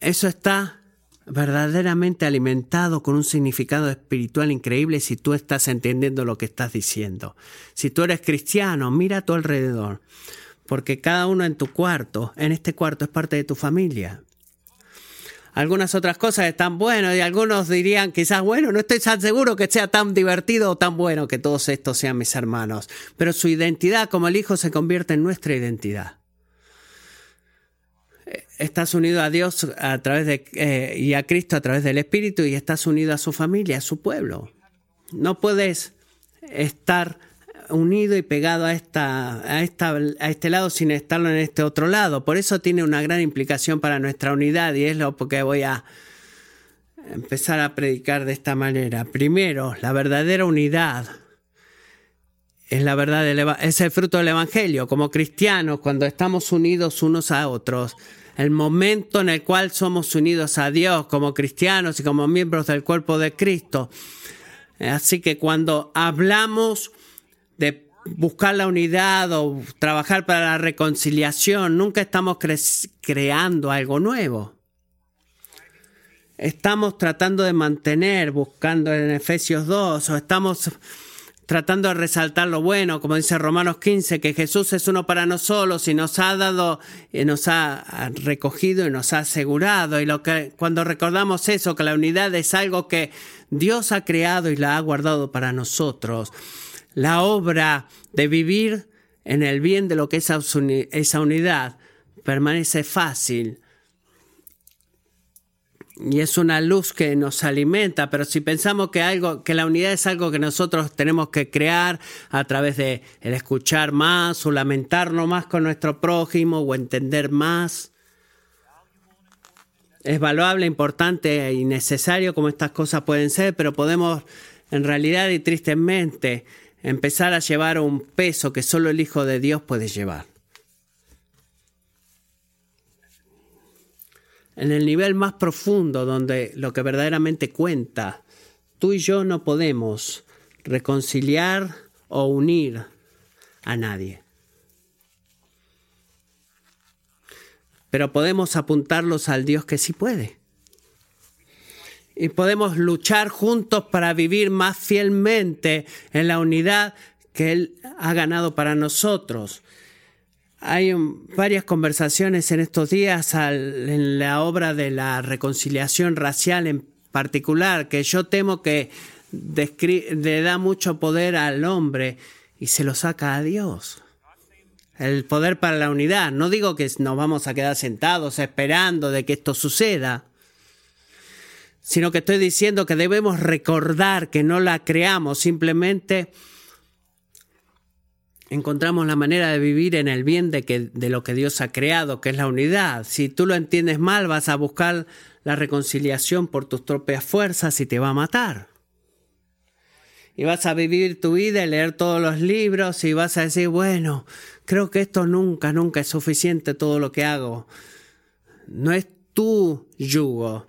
eso está verdaderamente alimentado con un significado espiritual increíble si tú estás entendiendo lo que estás diciendo. Si tú eres cristiano, mira a tu alrededor, porque cada uno en tu cuarto, en este cuarto, es parte de tu familia. Algunas otras cosas están buenas y algunos dirían quizás, bueno, no estoy tan seguro que sea tan divertido o tan bueno que todos estos sean mis hermanos, pero su identidad como el Hijo se convierte en nuestra identidad estás unido a Dios a través de, eh, y a Cristo a través del Espíritu y estás unido a su familia, a su pueblo. No puedes estar unido y pegado a, esta, a, esta, a este lado sin estarlo en este otro lado. Por eso tiene una gran implicación para nuestra unidad y es lo que voy a empezar a predicar de esta manera. Primero, la verdadera unidad es la verdad es el fruto del evangelio. Como cristianos, cuando estamos unidos unos a otros, el momento en el cual somos unidos a Dios como cristianos y como miembros del cuerpo de Cristo. Así que cuando hablamos de buscar la unidad o trabajar para la reconciliación, nunca estamos creando algo nuevo. Estamos tratando de mantener, buscando en Efesios 2, o estamos tratando de resaltar lo bueno, como dice Romanos 15, que Jesús es uno para nosotros y nos ha dado, y nos ha recogido y nos ha asegurado. Y lo que cuando recordamos eso, que la unidad es algo que Dios ha creado y la ha guardado para nosotros, la obra de vivir en el bien de lo que es esa unidad permanece fácil. Y es una luz que nos alimenta, pero si pensamos que algo, que la unidad es algo que nosotros tenemos que crear a través de el escuchar más o lamentarnos más con nuestro prójimo o entender más, es valuable, importante y necesario como estas cosas pueden ser, pero podemos en realidad y tristemente empezar a llevar un peso que solo el Hijo de Dios puede llevar. en el nivel más profundo donde lo que verdaderamente cuenta, tú y yo no podemos reconciliar o unir a nadie. Pero podemos apuntarlos al Dios que sí puede. Y podemos luchar juntos para vivir más fielmente en la unidad que Él ha ganado para nosotros. Hay varias conversaciones en estos días en la obra de la reconciliación racial en particular, que yo temo que le da mucho poder al hombre y se lo saca a Dios. El poder para la unidad. No digo que nos vamos a quedar sentados esperando de que esto suceda, sino que estoy diciendo que debemos recordar que no la creamos, simplemente encontramos la manera de vivir en el bien de, que, de lo que Dios ha creado, que es la unidad. Si tú lo entiendes mal, vas a buscar la reconciliación por tus propias fuerzas y te va a matar. y vas a vivir tu vida y leer todos los libros y vas a decir, bueno, creo que esto nunca, nunca es suficiente todo lo que hago. No es tu yugo,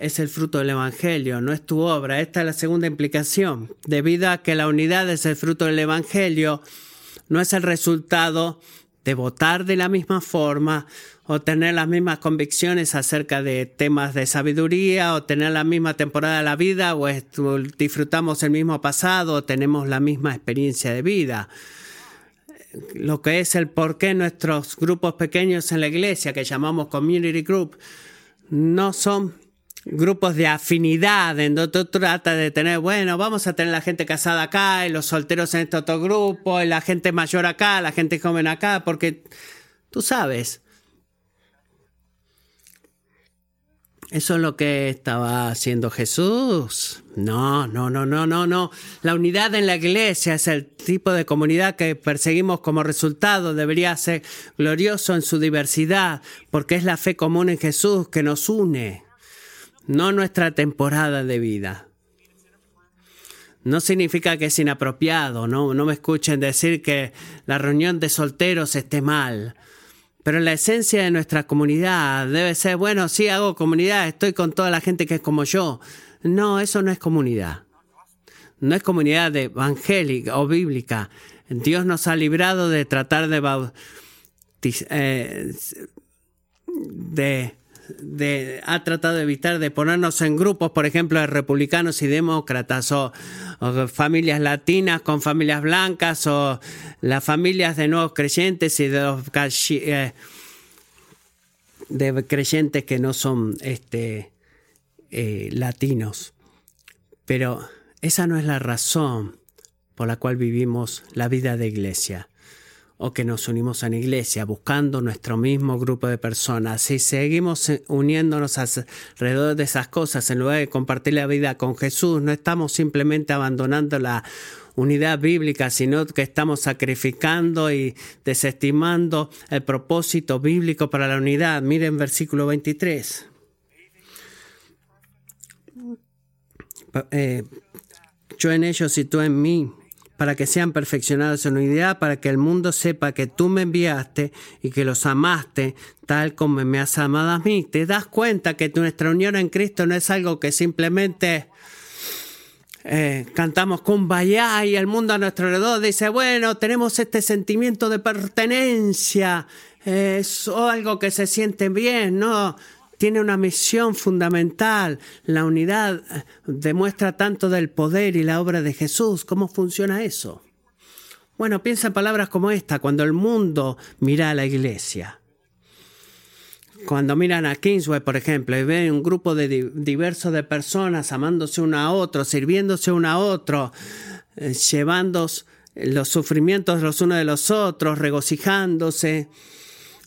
es el fruto del Evangelio, no es tu obra. Esta es la segunda implicación. Debido a que la unidad es el fruto del Evangelio, no es el resultado de votar de la misma forma o tener las mismas convicciones acerca de temas de sabiduría o tener la misma temporada de la vida o disfrutamos el mismo pasado o tenemos la misma experiencia de vida. Lo que es el por qué nuestros grupos pequeños en la iglesia, que llamamos community group, no son grupos de afinidad en donde tú tratas de tener, bueno, vamos a tener la gente casada acá y los solteros en este otro grupo y la gente mayor acá, la gente joven acá, porque tú sabes. ¿Eso es lo que estaba haciendo Jesús? No, no, no, no, no, no. La unidad en la iglesia es el tipo de comunidad que perseguimos como resultado. Debería ser glorioso en su diversidad, porque es la fe común en Jesús que nos une no nuestra temporada de vida. No significa que es inapropiado, no, no me escuchen decir que la reunión de solteros esté mal. Pero la esencia de nuestra comunidad debe ser, bueno, sí hago comunidad, estoy con toda la gente que es como yo. No, eso no es comunidad. No es comunidad evangélica o bíblica. Dios nos ha librado de tratar de, eh, de ha tratado de evitar de ponernos en grupos, por ejemplo, de republicanos y demócratas, o, familias latinas con familias blancas, o las familias de nuevos creyentes y de los eh, creyentes que no son este, eh, latinos. Pero esa no es la razón por la cual vivimos la vida de iglesia o que nos unimos a iglesia buscando nuestro mismo grupo de personas. Si seguimos uniéndonos alrededor de esas cosas en lugar de compartir la vida con Jesús, no estamos simplemente abandonando la unidad bíblica, sino que estamos sacrificando y desestimando el propósito bíblico para la unidad. Miren versículo 23. Eh, yo en ellos y tú en mí para que sean perfeccionados en unidad, para que el mundo sepa que tú me enviaste y que los amaste tal como me has amado a mí. Te das cuenta que nuestra unión en Cristo no es algo que simplemente eh, cantamos vaya y el mundo a nuestro alrededor dice, bueno, tenemos este sentimiento de pertenencia, es algo que se siente bien, no, tiene una misión fundamental. La unidad eh, demuestra tanto del poder y la obra de Jesús. ¿Cómo funciona eso? Bueno, piensa en palabras como esta, cuando el mundo mira a la iglesia. Cuando miran a Kingsway, por ejemplo, y ven un grupo de diverso de personas amándose uno a otro, sirviéndose uno a otro, eh, llevando los sufrimientos los unos de los otros, regocijándose,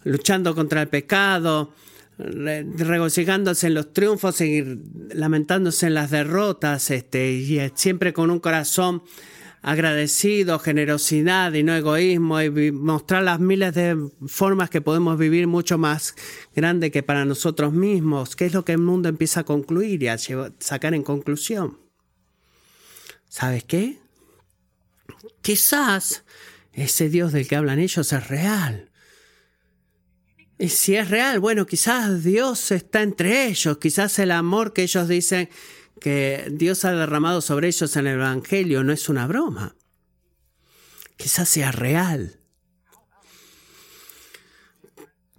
luchando contra el pecado, regocijándose en los triunfos y lamentándose en las derrotas, este, y siempre con un corazón agradecido, generosidad y no egoísmo, y mostrar las miles de formas que podemos vivir mucho más grande que para nosotros mismos, que es lo que el mundo empieza a concluir y a sacar en conclusión. ¿Sabes qué? Quizás ese Dios del que hablan ellos es real. Y si es real, bueno, quizás Dios está entre ellos, quizás el amor que ellos dicen que Dios ha derramado sobre ellos en el Evangelio no es una broma. Quizás sea real.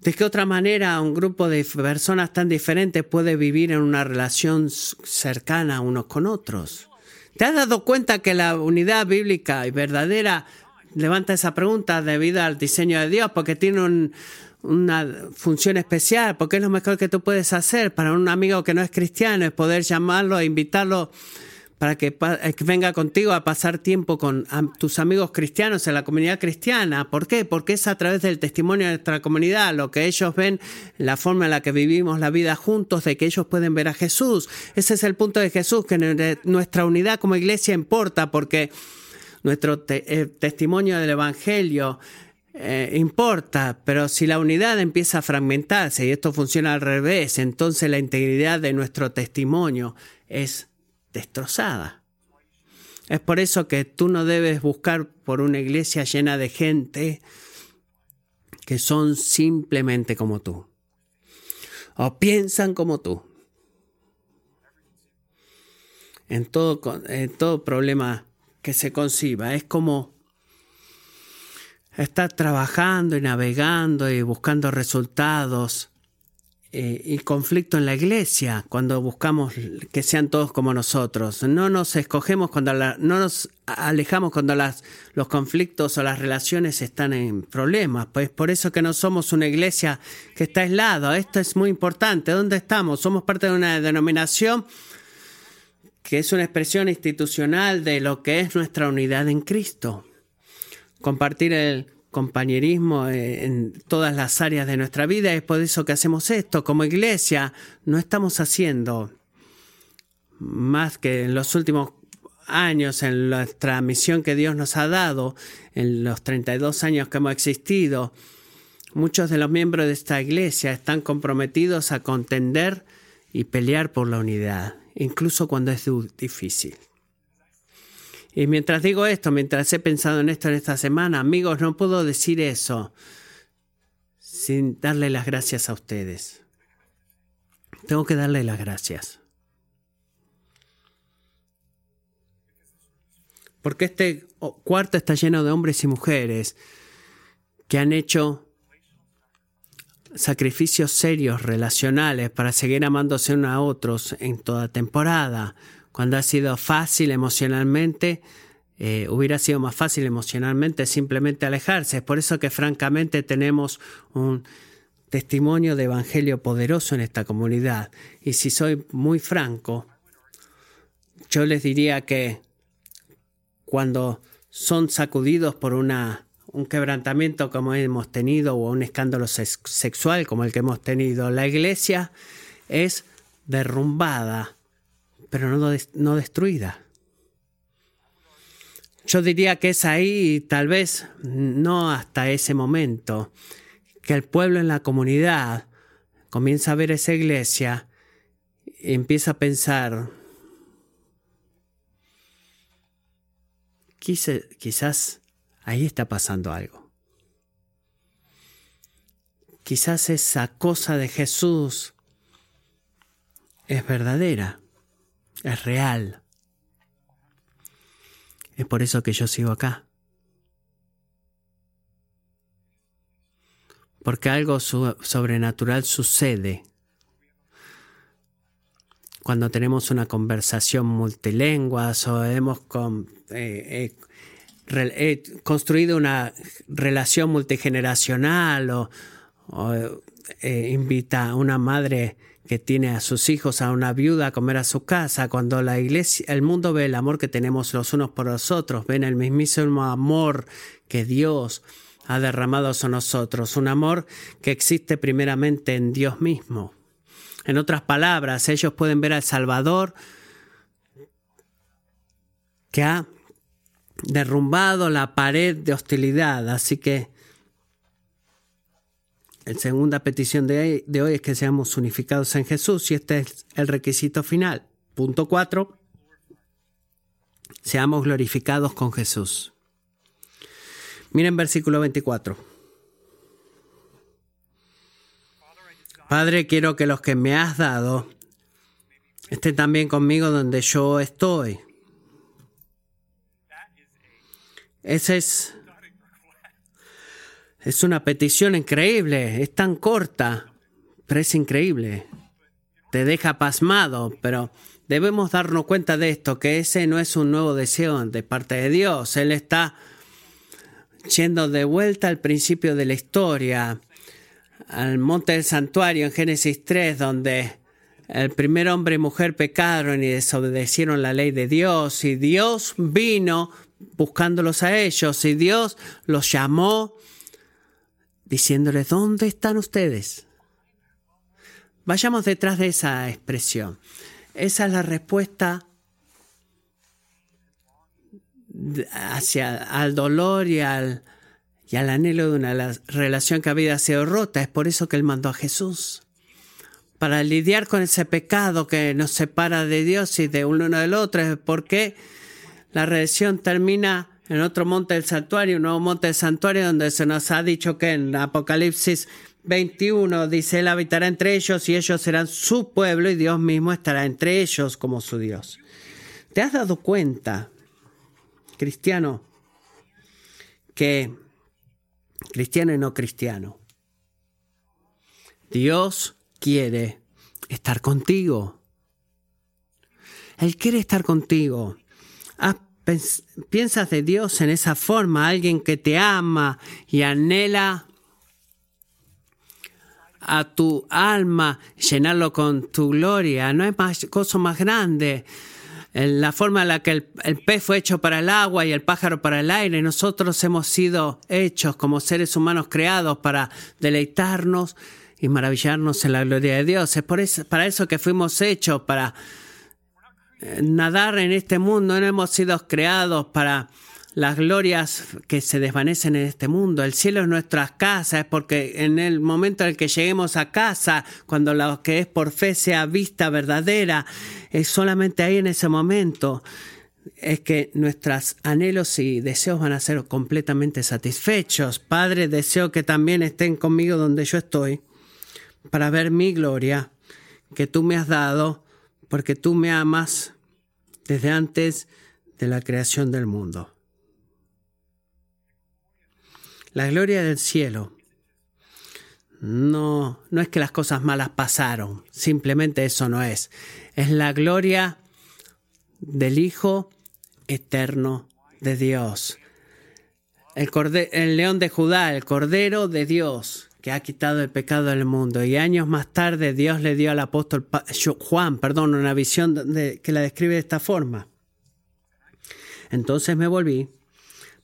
¿De qué otra manera un grupo de personas tan diferentes puede vivir en una relación cercana unos con otros? ¿Te has dado cuenta que la unidad bíblica y verdadera levanta esa pregunta debido al diseño de Dios? Porque tiene un, una función especial, porque es lo mejor que tú puedes hacer para un amigo que no es cristiano, es poder llamarlo e invitarlo para que, eh, venga contigo a pasar tiempo con tus amigos cristianos en la comunidad cristiana. ¿Por qué? Porque es a través del testimonio de nuestra comunidad, lo que ellos ven, la forma en la que vivimos la vida juntos, de que ellos pueden ver a Jesús. Ese es el punto de Jesús, que nuestra unidad como iglesia importa, porque nuestro eh, testimonio del Evangelio eh, importa, pero si la unidad empieza a fragmentarse y esto funciona al revés, entonces la integridad de nuestro testimonio es destrozada. Es por eso que tú no debes buscar por una iglesia llena de gente que son simplemente como tú. O piensan como tú. En todo, en todo problema que se conciba. Es como estar trabajando y navegando y buscando resultados eh, y conflicto en la iglesia cuando buscamos que sean todos como nosotros. No nos escogemos cuando no nos alejamos cuando las, los conflictos o las relaciones están en problemas. Pues por eso que no somos una iglesia que está aislada. Esto es muy importante. ¿Dónde estamos? Somos parte de una denominación que es una expresión institucional de lo que es nuestra unidad en Cristo. Compartir el compañerismo eh, en todas las áreas de nuestra vida. Es por eso que hacemos esto. Como iglesia no estamos haciendo más que en los últimos años, en nuestra misión que Dios nos ha dado, en los 32 años que hemos existido. Muchos de los miembros de esta iglesia están comprometidos a contender y pelear por la unidad, incluso cuando es difícil. Y mientras digo esto, mientras he pensado en esto en esta semana, amigos, no puedo decir eso sin darle las gracias a ustedes. Tengo que darle las gracias. Porque este cuarto está lleno de hombres y mujeres que han hecho sacrificios serios relacionales para seguir amándose unos a otros en toda temporada, cuando ha sido fácil emocionalmente, eh, hubiera sido más fácil emocionalmente simplemente alejarse. Es por eso que francamente tenemos un testimonio de evangelio poderoso en esta comunidad. Y si soy muy franco, yo les diría que cuando son sacudidos por una, un quebrantamiento como hemos tenido o un escándalo sexual como el que hemos tenido, la iglesia es derrumbada pero no, no destruida. Yo diría que es ahí, tal vez no hasta ese momento, que el pueblo en la comunidad comienza a ver esa iglesia y empieza a pensar, quizás ahí está pasando algo. Quizás esa cosa de Jesús es verdadera es real. Es por eso que yo sigo acá. Porque algo sobrenatural sucede cuando tenemos una conversación multilingüe o hemos eh, eh, construido una relación multigeneracional o, eh, invita a una madre que tiene a sus hijos, a una viuda a comer a su casa, cuando la iglesia, el mundo ve el amor que tenemos los unos por los otros, ven el mismísimo amor que Dios ha derramado a nosotros, un amor que existe primeramente en Dios mismo. En otras palabras, ellos pueden ver al Salvador que ha derrumbado la pared de hostilidad, así que la segunda petición de, hoy es que seamos unificados en Jesús y este es el requisito final. Punto 4. Seamos glorificados con Jesús. Miren versículo 24. Padre, quiero que los que me has dado estén también conmigo donde yo estoy. Ese es es una petición increíble, es tan corta, pero es increíble. Te deja pasmado, pero debemos darnos cuenta de esto, que ese no es un nuevo deseo de parte de Dios. Él está yendo de vuelta al principio de la historia, al monte del santuario en Génesis 3, donde el primer hombre y mujer pecaron y desobedecieron la ley de Dios, y Dios vino buscándolos a ellos, y Dios los llamó diciéndoles, ¿dónde están ustedes? Vayamos detrás de esa expresión. Esa es la respuesta hacia al dolor y al, y al anhelo de una relación que había sido rota. Es por eso que Él mandó a Jesús. Para lidiar con ese pecado que nos separa de Dios y de uno del otro. Es porque la redención termina en otro monte del santuario, un nuevo monte del santuario donde se nos ha dicho que en Apocalipsis 21 dice, Él habitará entre ellos y ellos serán su pueblo y Dios mismo estará entre ellos como su Dios. ¿Te has dado cuenta, cristiano, que cristiano y no cristiano, Dios quiere estar contigo? Él quiere estar contigo. ¿Piensas de Dios en esa forma? Alguien que te ama y anhela a tu alma, llenarlo con tu gloria. No hay cosa más grande. La forma en la que el, pez fue hecho para el agua y el pájaro para el aire, nosotros hemos sido hechos como seres humanos creados para deleitarnos y maravillarnos en la gloria de Dios. Es por eso, para eso que fuimos hechos, para nadar en este mundo. No hemos sido creados para las glorias que se desvanecen en este mundo. El cielo es nuestra casa, es porque en el momento en el que lleguemos a casa, cuando lo que es por fe sea vista verdadera, es solamente ahí en ese momento es que nuestros anhelos y deseos van a ser completamente satisfechos. Padre, deseo que también estén conmigo donde yo estoy para ver mi gloria que tú me has dado, porque tú me amas desde antes de la creación del mundo. La gloria del cielo no, no es que las cosas malas pasaron, simplemente eso no es. Es la gloria del Hijo eterno de Dios. El, el león de Judá, el Cordero de Dios, que ha quitado el pecado del mundo. Y años más tarde Dios le dio al apóstol Juan, perdón, una visión que la describe de esta forma. Entonces me volví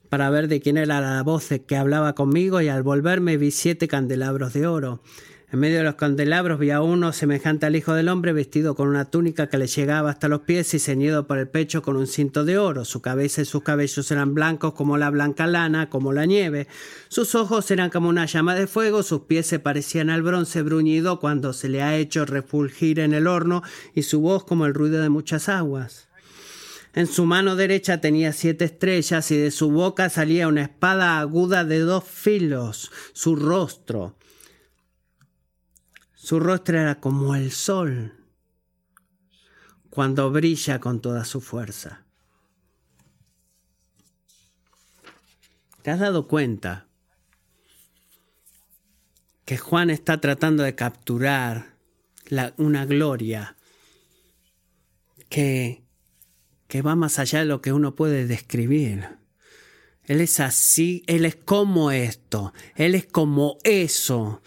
para ver de quién era la voz que hablaba conmigo y al volverme vi siete candelabros de oro. En medio de los candelabros vi a uno semejante al Hijo del Hombre vestido con una túnica que le llegaba hasta los pies y ceñido por el pecho con un cinto de oro. Su cabeza y sus cabellos eran blancos como la blanca lana, como la nieve. Sus ojos eran como una llama de fuego, sus pies se parecían al bronce bruñido cuando se le ha hecho refulgir en el horno y su voz como el ruido de muchas aguas. En su mano derecha tenía siete estrellas y de su boca salía una espada aguda de dos filos. Su rostro su rostro era como el sol cuando brilla con toda su fuerza. ¿Te has dado cuenta que Juan está tratando de capturar una gloria que, que va más allá de lo que uno puede describir? Él es así, Él es como esto, Él es como eso.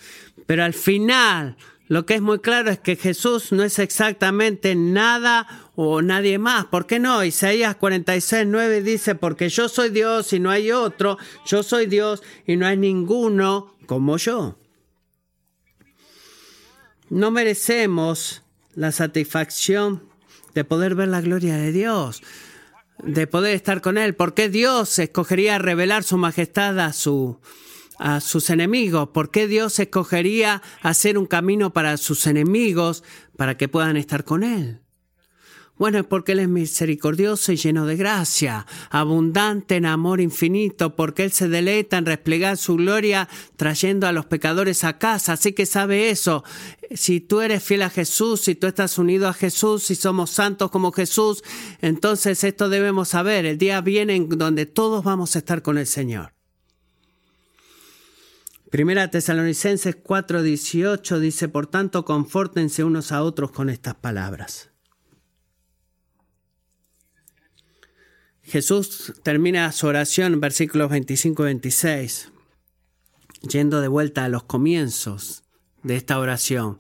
Pero al final lo que es muy claro es que Jesús no es exactamente nada o nadie más. ¿Por qué no? Isaías 46, 9 dice, porque yo soy Dios y no hay otro, yo soy Dios y no hay ninguno como yo. No merecemos la satisfacción de poder ver la gloria de Dios, de poder estar con Él. ¿Por qué Dios escogería revelar su majestad a su, a sus enemigos? ¿Por qué Dios escogería hacer un camino para sus enemigos para que puedan estar con Él? Bueno, es porque Él es misericordioso y lleno de gracia, abundante en amor infinito, porque Él se deleita en replegar su gloria trayendo a los pecadores a casa. Así que sabe eso. Si tú eres fiel a Jesús, si tú estás unido a Jesús, si somos santos como Jesús, entonces esto debemos saber. El día viene en donde todos vamos a estar con el Señor. Primera Tesalonicenses 4:18 dice, por tanto, confórtense unos a otros con estas palabras. Jesús termina su oración versículos 25 y 26, yendo de vuelta a los comienzos de esta oración,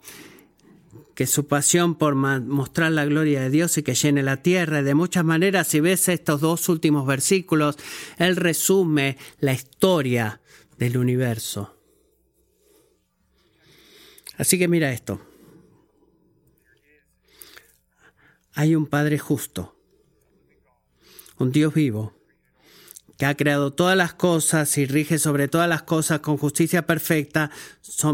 que su pasión por mostrar la gloria de Dios y que llene la tierra. De muchas maneras, si ves estos dos últimos versículos, Él resume la historia del universo. Así que mira esto. Hay un Padre justo, un Dios vivo, que ha creado todas las cosas y rige sobre todas las cosas con justicia perfecta.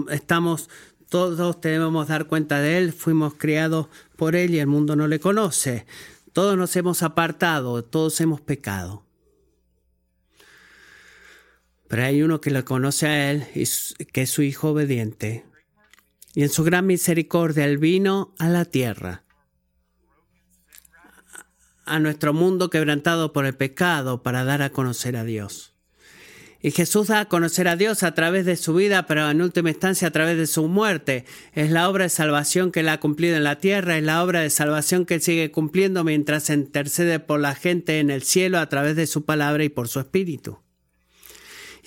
estamos todos debemos dar cuenta de Él, fuimos criados por Él y el mundo no le conoce. Todos nos hemos apartado, todos hemos pecado. Pero hay uno que lo conoce a Él, y que es su Hijo obediente. Y en su gran misericordia Él vino a la tierra, a nuestro mundo quebrantado por el pecado, para dar a conocer a Dios. Y Jesús da a conocer a Dios a través de su vida, pero en última instancia a través de su muerte. Es la obra de salvación que Él ha cumplido en la tierra, es la obra de salvación que sigue cumpliendo mientras intercede por la gente en el cielo a través de su palabra y por su espíritu.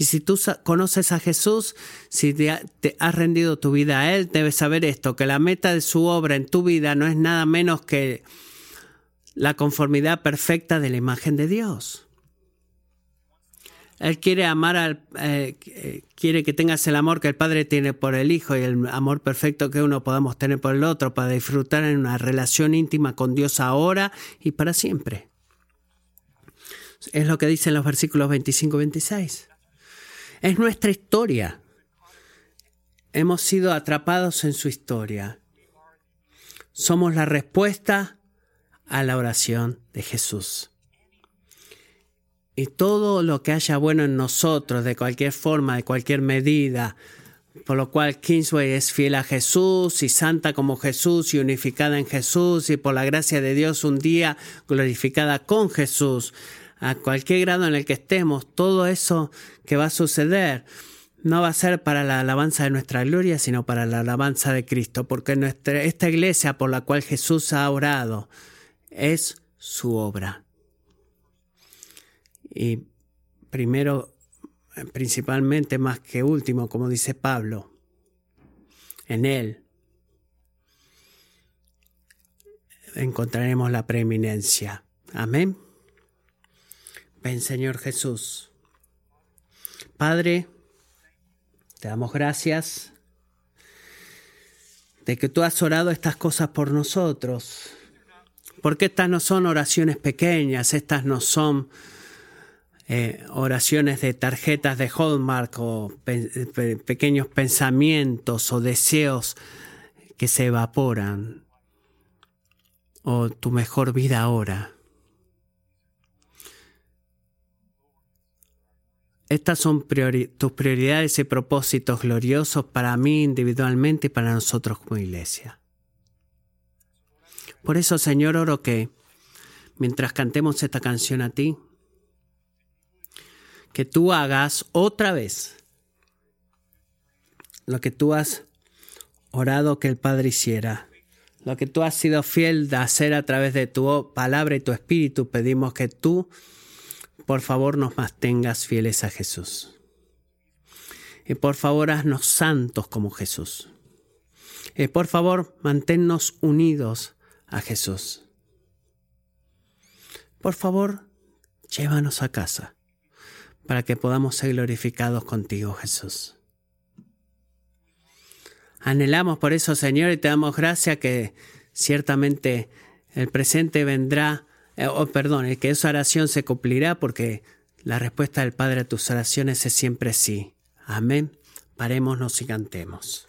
Y si tú conoces a Jesús, si te, has rendido tu vida a Él, debes saber esto, que la meta de su obra en tu vida no es nada menos que la conformidad perfecta de la imagen de Dios. Él quiere amar al, eh, quiere que tengas el amor que el Padre tiene por el Hijo y el amor perfecto que uno podamos tener por el otro para disfrutar en una relación íntima con Dios ahora y para siempre. Es lo que dicen los versículos 25 y 26. Es nuestra historia. Hemos sido atrapados en su historia. Somos la respuesta a la oración de Jesús. Y todo lo que haya bueno en nosotros, de cualquier forma, de cualquier medida, por lo cual Kingsway es fiel a Jesús y santa como Jesús y unificada en Jesús y por la gracia de Dios un día glorificada con Jesús, a cualquier grado en el que estemos, todo eso que va a suceder no va a ser para la alabanza de nuestra gloria, sino para la alabanza de Cristo, porque nuestra, esta iglesia por la cual Jesús ha orado es su obra. Y primero, principalmente más que último, como dice Pablo, en Él encontraremos la preeminencia. Amén. Ven Señor Jesús. Padre, te damos gracias de que tú has orado estas cosas por nosotros. Porque estas no son oraciones pequeñas, estas no son eh, oraciones de tarjetas de Hallmark o pequeños pensamientos o deseos que se evaporan. O tu mejor vida ahora. Estas son tus prioridades y propósitos gloriosos para mí individualmente y para nosotros como iglesia. Por eso, Señor, oro que mientras cantemos esta canción a ti, que tú hagas otra vez lo que tú has orado que el Padre hiciera, lo que tú has sido fiel de hacer a través de tu palabra y tu espíritu, pedimos que tú por favor nos mantengas fieles a Jesús. Y por favor haznos santos como Jesús. Y por favor manténnos unidos a Jesús. Por favor, llévanos a casa para que podamos ser glorificados contigo, Jesús. Anhelamos por eso, Señor, y te damos gracia que ciertamente el presente vendrá eh, oh, perdón, que esa oración se cumplirá porque la respuesta del Padre a tus oraciones es siempre sí. Amén. Parémonos y cantemos.